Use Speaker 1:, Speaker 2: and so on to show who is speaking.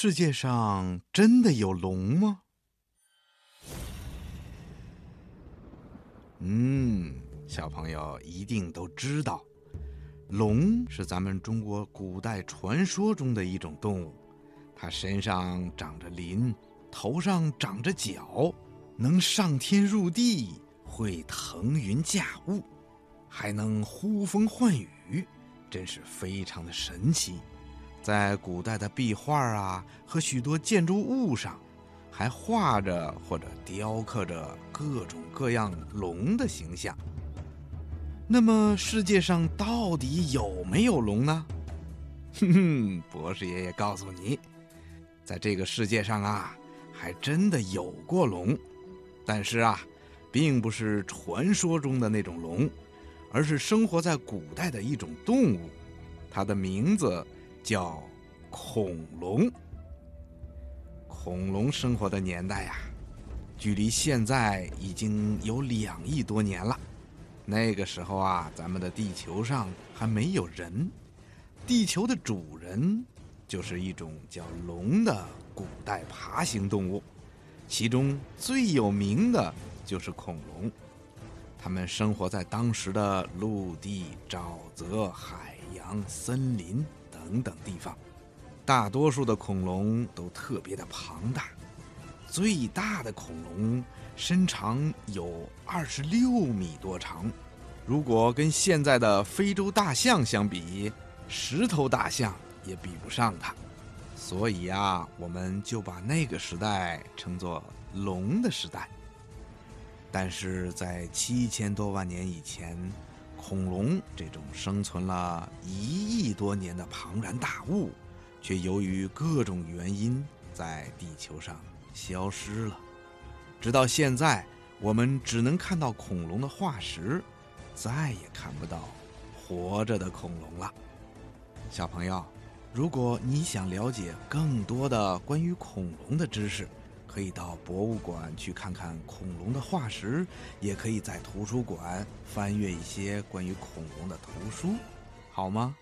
Speaker 1: 世界上真的有龙吗？嗯，小朋友一定都知道，龙是咱们中国古代传说中的一种动物。它身上长着鳞，头上长着角，能上天入地，会腾云驾雾，还能呼风唤雨，真是非常的神奇。在古代的壁画啊和许多建筑物上，还画着或者雕刻着各种各样龙的形象。那么世界上到底有没有龙呢？哼哼，博士爷爷告诉你。在这个世界上啊，还真的有过龙，但是啊，并不是传说中的那种龙，而是生活在古代的一种动物，它的名字叫恐龙。恐龙生活的年代呀，距离现在已经有两亿多年了。那个时候啊，咱们的地球上还没有人，地球的主人。就是一种叫龙的古代爬行动物，其中最有名的就是恐龙。它们生活在当时的陆地、沼泽、海洋、森林等等地方。大多数的恐龙都特别的庞大，最大的恐龙身长有二十六米多长。如果跟现在的非洲大象相比，石头大象。也比不上它，所以啊，我们就把那个时代称作龙的时代。但是在七千多万年以前，恐龙这种生存了一亿多年的庞然大物，却由于各种原因在地球上消失了。直到现在，我们只能看到恐龙的化石，再也看不到活着的恐龙了。小朋友。如果你想了解更多的关于恐龙的知识，可以到博物馆去看看恐龙的化石，也可以在图书馆翻阅一些关于恐龙的图书，好吗？